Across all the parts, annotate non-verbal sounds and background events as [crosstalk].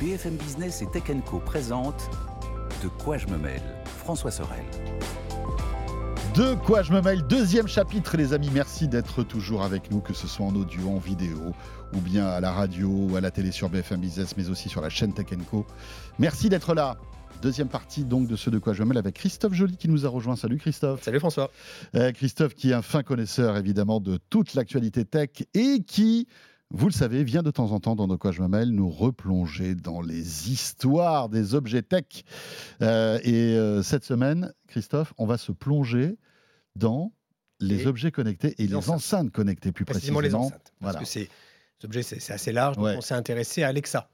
BFM Business et Tech Co présente De quoi je me mêle François Sorel. De quoi je me mêle Deuxième chapitre, les amis. Merci d'être toujours avec nous, que ce soit en audio, en vidéo, ou bien à la radio, ou à la télé sur BFM Business, mais aussi sur la chaîne Tech Co. Merci d'être là. Deuxième partie donc de ce De quoi je me mêle avec Christophe Joly qui nous a rejoint. Salut Christophe. Salut François. Euh, Christophe qui est un fin connaisseur évidemment de toute l'actualité tech et qui vous le savez, vient de temps en temps dans De quoi je me mêle nous replonger dans les histoires des objets tech. Euh, et euh, cette semaine, Christophe, on va se plonger dans les Et objets connectés et les, enceintes. enceintes. connectées plus Précisément précisément. les enceintes. Parce Voilà. que c'est, cet objet, c'est, assez large. Donc Ouais. on s'est intéressé à Alexa.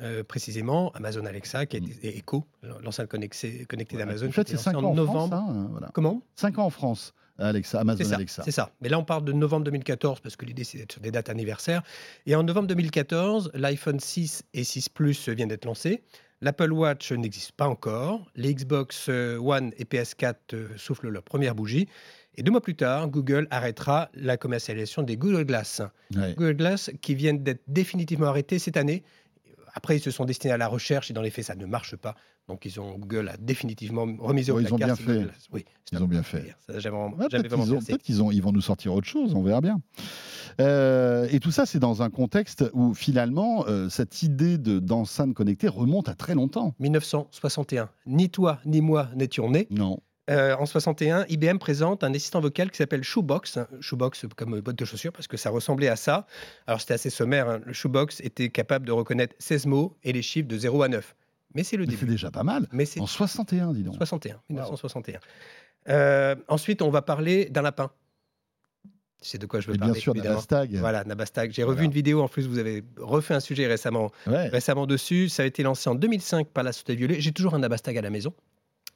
Euh, précisément, Amazon Alexa, qui a Mm. et Echo, l'enceinte connectée, connectée d'Amazon. En fait, c'est 5 lancée ans en novembre. France. hein, voilà. Comment? 5 ans en France, Alexa, Amazon ça, Alexa. c'est ça. Mais là, on parle de novembre 2014 parce que l'idée, c'est d'être sur des dates anniversaires. Et en novembre 2014, l'iPhone 6 et 6 Plus viennent d'être lancés. L'Apple Watch n'existe pas encore. Les Xbox euh, One et PS4 euh, soufflent leur première bougie. Et deux mois plus tard, Google arrêtera la commercialisation des Google Glass. Ouais. Google Glass qui viennent d'être définitivement arrêtés cette année. Après, ils se sont destinés à la recherche et dans les faits, ça ne marche pas. Donc, ils ont Google a définitivement remisé au Bon, ils ont bien fait. Oui, Ils ont bien fait. Ça vraiment- Ouais, peut-être qu'ils ont- ont- ils vont nous sortir autre chose, on verra bien. Euh, et tout ça, c'est dans un contexte où finalement, euh, cette idée de- d'enceinte connectée remonte à très longtemps. 1961. Ni toi ni moi n'étions nés. Non. Euh, en 61, IBM présente un assistant vocal qui s'appelle Shoebox. Shoebox comme boîte de chaussures parce que ça ressemblait à ça. Alors c'était assez sommaire. hein. Le Shoebox était capable de reconnaître 16 mots et les chiffres de 0 à 9. Mais c'est le Mais C'est début. déjà pas mal. Mais c'est En 61, dis donc. 61, 1961. Euh, ensuite, on va parler d'un lapin. C'est de quoi je veux Et bien parler, sûr, évidemment. Nabastag. Voilà, Nabastag. J'ai revu Voilà. une vidéo, en plus, vous avez refait un sujet récemment, Ouais. récemment dessus. Ça a été lancé en 2005 par la Société Violet. J'ai toujours un Nabastag à la maison.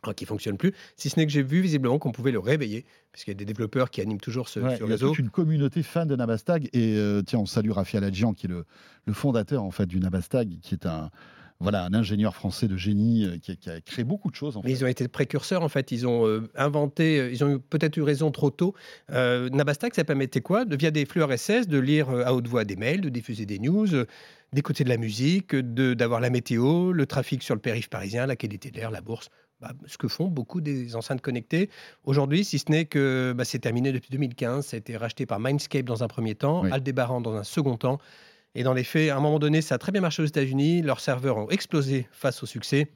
Hein, qui fonctionne plus, si ce n'est que j'ai vu visiblement qu'on pouvait le réveiller, puisqu'il y a des développeurs qui animent toujours ce, Ouais, ce il y a réseau. toute une communauté fan de Nabastag et euh, tiens on salue Raphaël Adjian qui est le, le fondateur en fait du Nabastag qui est un voilà un ingénieur français de génie euh, qui, a, qui a créé beaucoup de choses en Mais fait. ils ont été précurseurs, en fait. Ils ont euh, inventé, euh, ils ont eu- peut-être eu raison trop tôt. Nabastag, ça permettait quoi? De, Via des flux RSS, de lire à haute voix des mails, de diffuser des news, d'écouter de la musique, d'avoir la météo, le trafic sur le périph' parisien, la qualité de l'air, la bourse. Bah, ce que font beaucoup des enceintes connectées aujourd'hui, si ce n'est que bah, c'est terminé depuis 2015. Ça a été racheté par Mindscape dans un premier temps, Oui. Aldebaran dans un second temps. Et dans les faits, à un moment donné, ça a très bien marché aux États-Unis. Leurs serveurs ont explosé face au succès.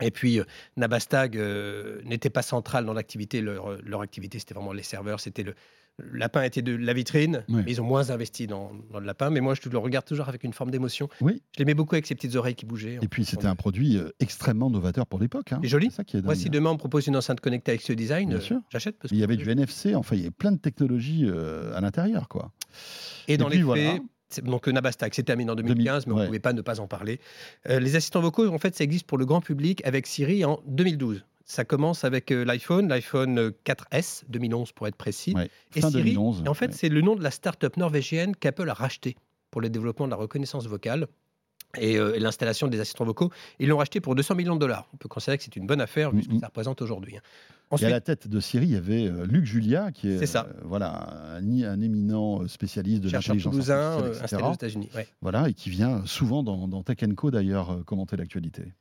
Et puis, euh, Nabastag euh, n'était pas central dans l'activité. Leur, euh, leur activité, c'était vraiment les serveurs. C'était le, le lapin était de la vitrine. Ouais. Mais ils ont moins investi dans, dans le lapin. Mais moi, je le regarde toujours avec une forme d'émotion. Oui. Je l'aimais beaucoup avec ses petites oreilles qui bougeaient. Et puis c'était un produit euh, extrêmement novateur pour l'époque. Hein. Joli. C'est ça qui est Moi, si demain on me propose une enceinte connectée avec ce design, euh, j'achète. Il y avait du NFC, enfin il y avait plein de technologies euh, à l'intérieur quoi. Et dans puis, les voilà. faits, c'est- donc Nabastag, c'est terminé en 2015, mais on ouais. ne pouvait pas ne pas en parler. Euh, les assistants vocaux, en fait, ça existe pour le grand public avec Siri en 2012. Ça commence avec euh, l'iPhone, l'iPhone euh, 4S, 2011 pour être précis. Ouais. Et Fin Siri, 2011. et en fait, ouais. c'est le nom de la start-up norvégienne qu'Apple a racheté pour le développement de la reconnaissance vocale et, euh, et l'installation des assistants vocaux. Ils l'ont racheté pour 200 millions de dollars. On peut considérer que c'est une bonne affaire vu ce que ça représente aujourd'hui. hein. Et à Ensuite, la tête de Siri, il y avait euh, Luc Julia, qui est C'est ça. euh, voilà, un, un éminent euh, spécialiste de l'intelligence artificielle, euh, etc. installé aux États-Unis. ouais. Voilà, et qui vient souvent dans, dans Tech Co d'ailleurs euh, commenter l'actualité.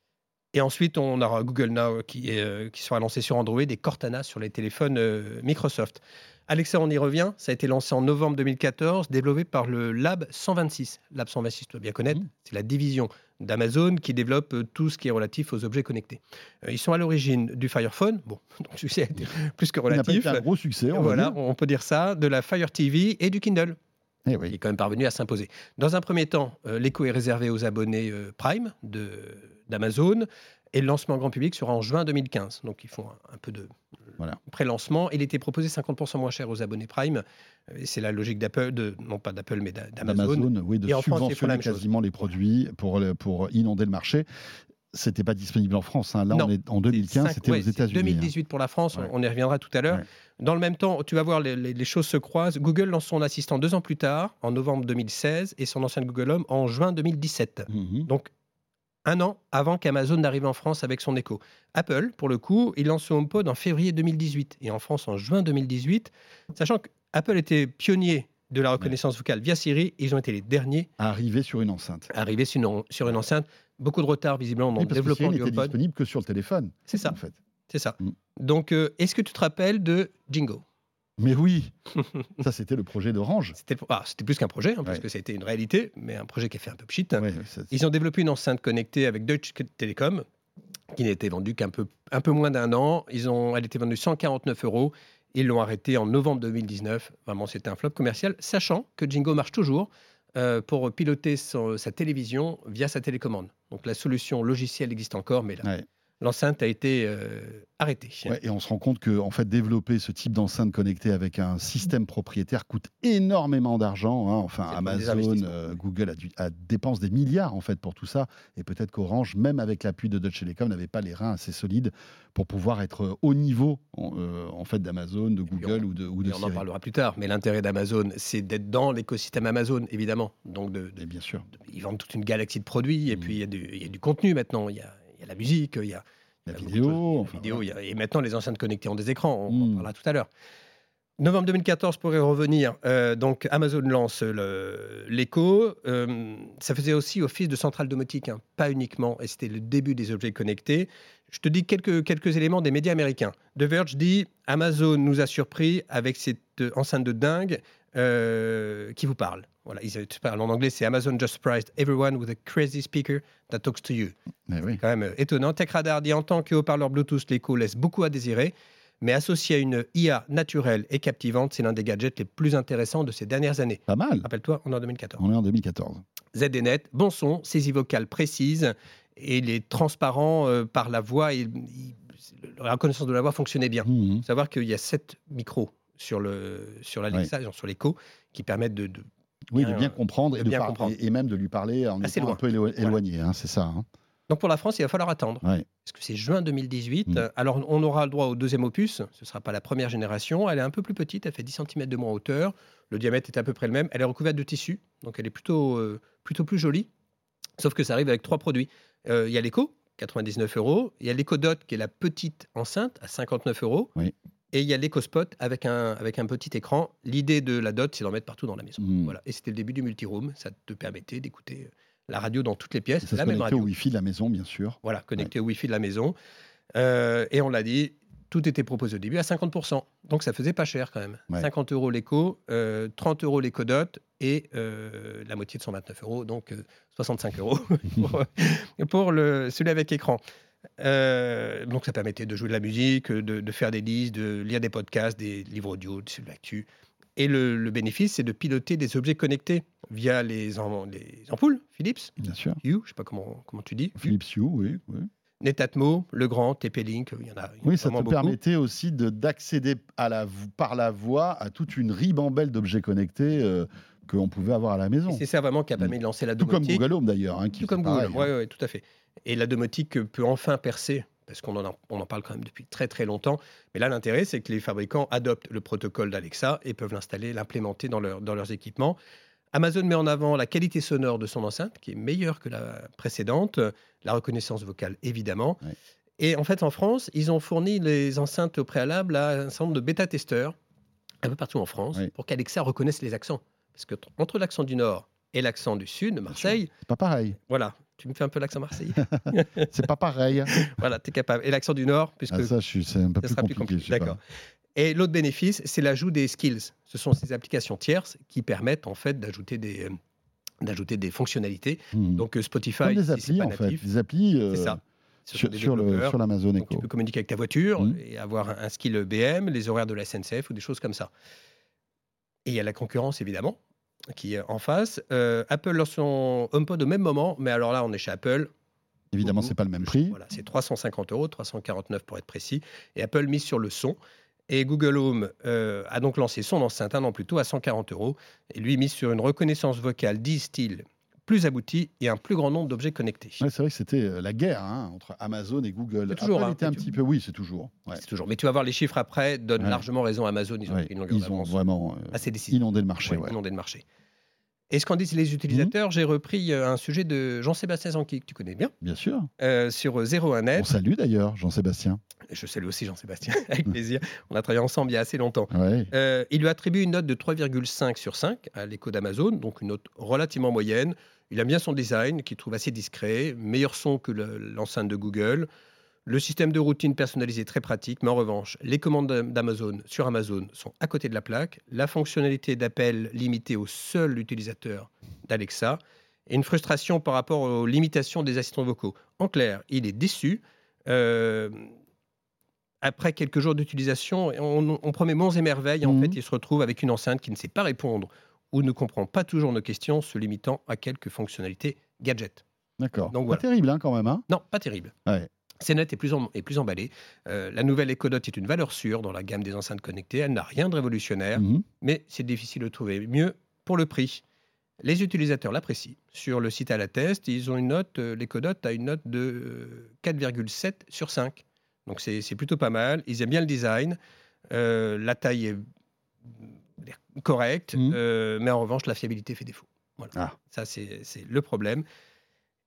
Et ensuite, on aura Google Now qui, est, euh, qui sera lancé sur Android et Cortana sur les téléphones euh, Microsoft. Alexa, on y revient. Ça a été lancé en novembre 2014, développé par le Lab 126. Lab 126, tu dois bien connaître. Mhm. C'est la division d'Amazon qui développe euh, tout ce qui est relatif aux objets connectés. Euh, ils sont à l'origine du Fire Phone. Bon, [laughs] donc succès a été plus que Il n'a pas relatif. été un gros succès, on Voilà, on peut dire ça, de la Fire TV et du Kindle. Eh Il est quand même parvenu à s'imposer. Dans un premier temps, euh, l'écho est réservé aux abonnés euh, Prime d'Amazon et le lancement grand public sera en juin 2015. Donc ils font un, un peu de Voilà. pré-lancement. Il était proposé 50% moins cher aux abonnés Prime. Euh, Et c'est la logique d'Apple, de, non pas d'Apple mais d'a- d'Amazon. d'Amazon, oui, de Et France, subventionner chose. quasiment les produits pour inonder le marché. C'était pas disponible en France. hein. Là, Non. on est en 2015, Cinq- c'était ouais, aux États-Unis. hein. 2018 pour la France, Ouais. on y reviendra tout à l'heure. Ouais. Dans le même temps, tu vas voir, les, les- les choses se croisent. Google lance son assistant deux ans plus tard, en novembre 2016, et son ancien Google Home en juin 2017. Mhm. Donc, un an avant qu'Amazon n'arrive en France avec son Echo. Apple, pour le coup, il lance son HomePod en février 2018 et en France en juin 2018, sachant qu'Apple était pionnier de la reconnaissance vocale via Siri. Ils ont été les derniers Arrivé sur une enceinte. à arriver sur une, sur une enceinte. Beaucoup de retard visiblement dans Oui, le parce que développement Siri du n'était HomePod. disponible que sur le téléphone. C'est ça, En fait. c'est ça. Mm. Donc, euh, est-ce que tu te rappelles de Jingo? Mais oui, [laughs] ça c'était le projet d'Orange. C'était ah, c'était plus qu'un projet, hein, parce Ouais. que c'était une réalité, mais un projet qui a fait un peu pchit. Ouais, Ils ont développé une enceinte connectée avec Deutsche Telekom, qui n'a été vendue qu'un peu, un peu moins d'un an. Ils ont, elle était vendue 149 euros. Ils l'ont arrêtée en novembre 2019. Vraiment, c'était un flop commercial, sachant que Jingo marche toujours euh, pour piloter son- sa télévision via sa télécommande. Donc la solution logicielle existe encore, mais Ouais. L'enceinte a été euh, arrêtée. Ouais, et on se rend compte que en fait, développer ce type d'enceinte connectée avec un système propriétaire coûte énormément d'argent. hein. Enfin, Amazon, euh, Google a, dû- a dépense des milliards en fait pour tout ça. Et peut-être qu'Orange, même avec l'appui de Deutsche Telekom, n'avait pas les reins assez solides pour pouvoir être au niveau en, euh, en fait d'Amazon, de Google ou de, ou de on en parlera plus tard, mais l'intérêt d'Amazon, c'est d'être dans l'écosystème Amazon, évidemment. Donc, de, de- bien sûr, de- ils vendent toute une galaxie de produits, et Mhm. puis il y, a du- il y a du contenu maintenant. Il y a, il y a la musique, il y a la vidéo. choses. Il y a la enfin, vidéo, y a- et maintenant, les enceintes connectées ont des écrans. On en Mhm. parlera tout à l'heure. Novembre 2014, pour y revenir, euh, donc Amazon lance l'écho. Euh, ça faisait aussi office de centrale domotique, hein, pas uniquement, et c'était le début des objets connectés. Je te dis quelques, quelques éléments des médias américains. The Verge dit Amazon nous a surpris avec cette euh, enceinte de dingue euh, qui vous parle. Voilà, ils parlent en anglais, c'est Amazon just surprised everyone with a crazy speaker that talks to you oui. quand même euh, étonnant. TechRadar dit en tant que haut-parleur Bluetooth, l'écho laisse beaucoup à désirer, mais associé à une IA naturelle et captivante, c'est l'un des gadgets les plus intéressants de ces dernières années. Pas mal. Rappelle-toi, on est en 2014. On est en 2014. ZDNet, bon son, saisie vocale précise, et il est transparent euh, par la voix, et, la reconnaissance de la voix fonctionnait bien. Faut savoir qu'il y a sept micros sur le sur sur l'écho, qui permettent de, de- Oui, de Bien, bien comprendre, de et, de bien par- comprendre. et- même de lui parler en Assez étant un peu élo- éloigné. hein, c'est ça. hein. Donc pour la France, il va falloir attendre. Ouais. Parce que c'est juin 2018. Mm. Alors on aura le droit au deuxième opus. Ce ne sera pas la première génération. Elle est un peu plus petite. Elle fait 10 cm de moins en hauteur. Le diamètre est à peu près le même. Elle est recouverte de tissu. Donc elle est plutôt, euh, plutôt plus jolie. Sauf que ça arrive avec trois produits. Euh, Il y a l'écho, 99 euros. Il y a l'écho Dot, qui est la petite enceinte, à 59 euros. Oui. Et il y a l'écho Spot avec un, avec un petit écran. L'idée de la Dot, c'est d'en mettre partout dans la maison. Mm. Voilà. Et c'était le début du multiroom. Ça te permettait d'écouter la radio dans toutes les Et pièces. ça se la même connectait radio. au Wi-Fi de la maison, bien sûr. Voilà, connecté au Wi-Fi de la maison. Euh, et on l'a dit, tout était proposé au début à 50%. Donc ça faisait pas cher quand même. Ouais. 50 euros l'écho, euh, 30 euros l'éco dot et euh, la moitié de 129 euros, donc euh, 65 euros [laughs] pour, pour le, celui avec écran. Euh, donc ça permettait de jouer de la musique, de, de faire des listes, de lire des podcasts, des livres audio, de l'actu. Et le, le bénéfice, c'est de piloter des objets connectés via les, am- les ampoules Philips, Bien sûr. Hue, je sais pas comment, comment tu dis. Philips Hue, oui. oui. Netatmo, Legrand, TP-Link, il y en a, il y en a Oui, ça te beaucoup. permettait aussi de- d'accéder par la voix à toute une ribambelle d'objets connectés euh, que l'on pouvait avoir à la maison. C'est ça vraiment qui a permis de lancer la Tout comme domotique. Google Home d'ailleurs. hein, Tout comme Google, ouais, hein. ouais, tout à fait. Et la domotique peut enfin percer, parce qu'on en, on en parle quand même depuis très très longtemps. Mais là, l'intérêt, c'est que les fabricants adoptent le protocole d'Alexa et peuvent l'installer, l'implémenter dans, leur- dans leurs équipements. Amazon met en avant la qualité sonore de son enceinte, qui est meilleure que la précédente, la reconnaissance vocale évidemment. Ouais. Et en fait, en France, ils ont fourni les enceintes au préalable à un certain nombre de bêta-testeurs, un peu partout en France, pour qu'Alexa reconnaisse les accents. Parce que entre l'accent du Nord et l'accent du Sud, Marseille, C'est pas pareil. voilà, tu me fais un peu l'accent marseillais. [laughs] C'est pas pareil. voilà, tu es capable. Et l'accent du Nord, puisque Ah, ça, je suis- c'est un peu plus compliqué. D'accord. Et l'autre bénéfice, c'est l'ajout des skills. Ce sont ces applications tierces qui permettent en fait d'ajouter des, euh, d'ajouter des fonctionnalités. Mhm. Donc euh, Spotify, Comme des si c'est applis pas en fait. natif, Des applis euh, c'est ça. Ce sur, sur le, développeurs. sur l'Amazon Donc, tu Echo. peux communiquer avec ta voiture Mhm. et avoir un, un skill BM, les horaires de la SNCF ou des choses comme ça. Et il y a la concurrence, évidemment, qui est en face. Euh, Apple lance son HomePod au même moment, mais alors là, on est chez Apple. Évidemment, c'est pas le même prix. Voilà, c'est 350 euros, 349 pour être précis. Et Apple mise sur le son. Et Google Home euh, a donc lancé son enceinte un an plus tôt à 140 euros. Et lui mise sur une reconnaissance vocale, disent-ils, plus aboutie et un plus grand nombre d'objets connectés. Ouais, c'est vrai que c'était euh, la guerre hein, entre Amazon et Google. C'est toujours, Apple hein, était un petit peu, oui, c'est toujours. Ouais. C'est toujours. Mais tu vas voir les chiffres après, donnent Ouais. largement raison à Amazon. Ils ont une longueur Ils ont vraiment euh, assez décisive. inondé le marché. Inondé le marché. Et ce qu'en disent les utilisateurs, j'ai repris euh, un sujet de Jean-Sébastien Zanqui, que tu connais bien, Bien sûr. euh, sur 01net. On salue d'ailleurs Jean-Sébastien. Je salue aussi Jean-Sébastien, [laughs] avec plaisir. [laughs] On a travaillé ensemble il y a assez longtemps. Ouais. Euh, il lui attribue une note de 3,5 sur 5 à l'écho d'Amazon, donc une note relativement moyenne. Il aime bien son design, qu'il trouve assez discret, meilleur son que le- l'enceinte de Google. Le système de routine personnalisé très pratique, mais en revanche, les commandes d'Am- d'Amazon sur Amazon sont à côté de la plaque. La fonctionnalité d'appel limitée au seul utilisateur d'Alexa et une frustration par rapport aux limitations des assistants vocaux. En clair, il est déçu. Euh, après quelques jours d'utilisation, on, on promet monts et merveilles. En Mhm. fait, il se retrouve avec une enceinte qui ne sait pas répondre ou ne comprend pas toujours nos questions, se limitant à quelques fonctionnalités gadget. D'accord. Donc Pas terrible hein, quand même. Hein Non, pas terrible. Ouais. CNET est plus, en- est plus emballé. Euh, la nouvelle Echo Dot est une valeur sûre dans la gamme des enceintes connectées. Elle n'a rien de révolutionnaire, Mhm. mais c'est difficile de trouver mieux pour le prix. Les utilisateurs l'apprécient. Sur le site à la test, ils ont une note, euh, a une note de euh, 4,7 sur 5. Donc c'est c'est plutôt pas mal. Ils aiment bien le design. Euh, la taille est mm, correcte, Mhm. euh, mais en revanche, la fiabilité fait défaut. Voilà. Ah. Ça, c'est le problème.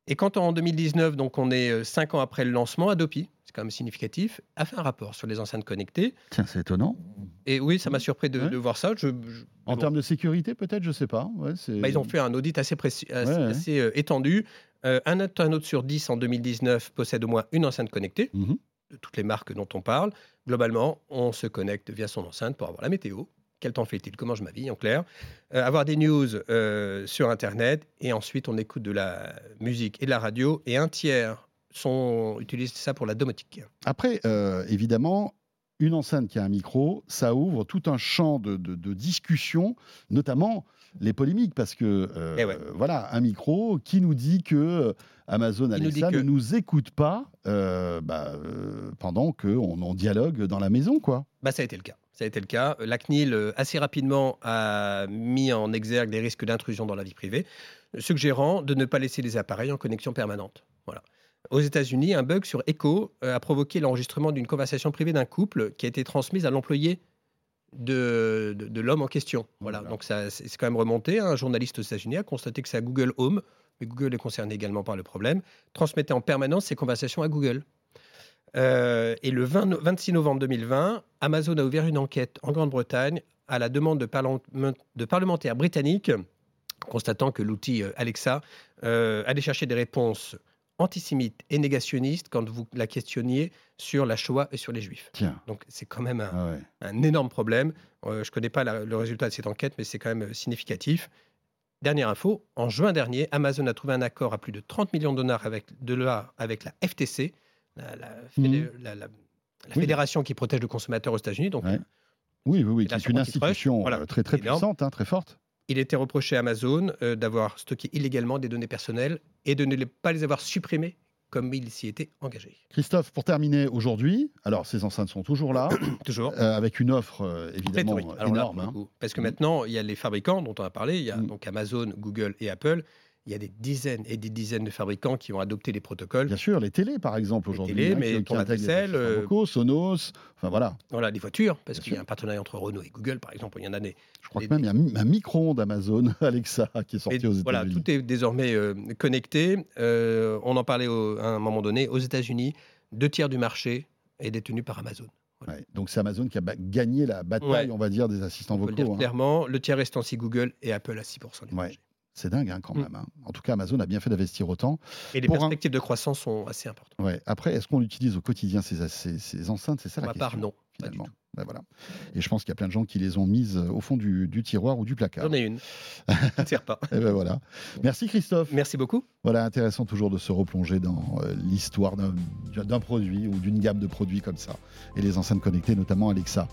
Et quand en 2019, donc on est 5 ans après le lancement, Adopi, c'est quand même significatif, a fait un rapport sur les enceintes connectées. Tiens, c'est étonnant. Et oui, ça m'a surpris de, Ouais. de voir ça. Je, je- En bon. termes de sécurité, peut-être, je sais pas. Ouais, Bah, ils ont fait un audit assez, précis, assez, Ouais, ouais. assez, euh, étendu. Euh, un internaute sur 10 en 2019 possède au moins une enceinte connectée, Mhm. de toutes les marques dont on parle. Globalement, on se connecte via son enceinte pour avoir la météo. Quel temps fait-il? Comment je ma vie, en clair? Euh, Avoir des news euh, sur Internet. Et ensuite, on écoute de la musique et de la radio. Et un tiers sont, utilise ça pour la domotique. Après, euh, évidemment, une enceinte qui a un micro, ça ouvre tout un champ de, de- de discussion, notamment les polémiques, parce que euh, Eh ouais. voilà, un micro qui nous dit que Amazon nous Alexa que- ne nous écoute pas euh, bah, euh, pendant qu'on on dialogue dans la maison, quoi. Bah, ça a été le cas. Ça a été le cas. La CNIL, euh, assez rapidement, a mis en exergue les risques d'intrusion dans la vie privée, suggérant de ne pas laisser les appareils en connexion permanente. Voilà. Aux États-Unis, un bug sur Echo euh, a provoqué l'enregistrement d'une conversation privée d'un couple qui a été transmise à l'employé de, de, de l'homme en question. Voilà. Voilà. Donc ça, c'est c'est quand même remonté. Un journaliste aux États-Unis a constaté que c'est à Google Home, mais Google est concerné également par le problème, transmettait en permanence ses conversations à Google. Euh, et le 20 no- 26 novembre 2020, Amazon a ouvert une enquête en Grande-Bretagne à la demande de, parlement- de parlementaires britanniques, constatant que l'outil euh, Alexa euh, allait chercher des réponses antisémites et négationnistes quand vous la questionniez sur la Shoah et sur les Juifs. Tiens. Donc c'est quand même un, Ah ouais. un énorme problème. Euh, je ne connais pas la- le résultat de cette enquête, mais c'est quand même significatif. Dernière info, en juin dernier, Amazon a trouvé un accord à plus de 30 millions de dollars avec, de dollars avec la FTC, la, la fédé- Mhm. la- Oui. fédération qui protège le consommateur aux États-Unis. Donc, Ouais. Oui, oui, oui, qui est une institution voilà, euh, très, très énorme. puissante, hein, très forte. il était reproché à Amazon euh, d'avoir stocké illégalement des données personnelles et de ne les- pas les avoir supprimées comme il s'y était engagé. Christophe, pour terminer aujourd'hui, alors ces enceintes sont toujours là, [coughs] Toujours. euh, avec une offre euh, évidemment. Alors énorme. hein. Parce que Mhm. maintenant, il y a les fabricants dont on a parlé, il y a Mhm. donc Amazon, Google et Apple. Il y a des dizaines et des dizaines de fabricants qui ont adopté les protocoles. Bien sûr, les télés par exemple Les aujourd'hui. télés, hein, mais qui- qui les assistants euh, vocaux, Sonos, enfin voilà. Voilà, les voitures, parce qu'il y a un partenariat entre Renault et Google, par exemple. Il y en a des. Je crois Les- que même il y a un mi- un micro-ondes Amazon [laughs] Alexa qui est sorti Et aux voilà, États-Unis. tout est désormais euh, connecté. Euh, on en parlait au- à un moment donné. Aux États-Unis, deux tiers du marché est détenu par Amazon. Ouais, Donc c'est Amazon qui a gagné la bataille, Ouais. on va dire, des assistants On peut le dire vocaux. hein. clairement. Le tiers restant, si Google et Apple à 6% du Ouais. marché. C'est dingue hein, quand Mm. même. hein. En tout cas, Amazon a bien fait d'investir autant. Et les un- perspectives de croissance sont assez importantes. Ouais. Après, est-ce qu'on utilise au quotidien ces, ces- ces enceintes? C'est ça Pour la ma part, non. Pas du Finalement. tout. Ben voilà. Et je pense qu'il y a plein de gens qui les ont mises euh, au fond du, du tiroir ou du placard. J'en ai une. [laughs] ne sert pas. Et ben voilà. Merci Christophe. Merci beaucoup. Voilà, intéressant toujours de se replonger dans euh, l'histoire d'un d'un produit ou d'une gamme de produits comme ça. Et les enceintes connectées, notamment Alexa.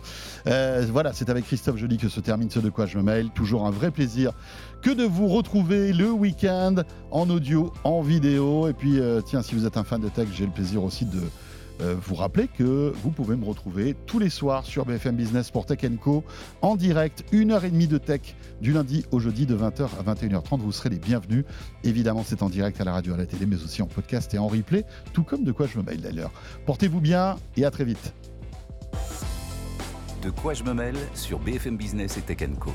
Euh, voilà, c'est avec Christophe Joly que se termine ce De quoi je me mail. Toujours un vrai plaisir que de vous retrouver le week-end en audio, en vidéo. Et puis, euh, tiens, si vous êtes un fan de tech, j'ai le plaisir aussi de euh, vous rappeler que vous pouvez me retrouver tous les soirs sur BFM Business pour Tech Co en direct, une heure et demie de tech du lundi au jeudi de 20h à 21h30. Vous serez les bienvenus. Évidemment, c'est en direct à la radio, à la télé, mais aussi en podcast et en replay, tout comme de quoi je me mail d'ailleurs. Portez-vous bien et à très vite. De quoi je me mêle sur BFM Business et Tech Co.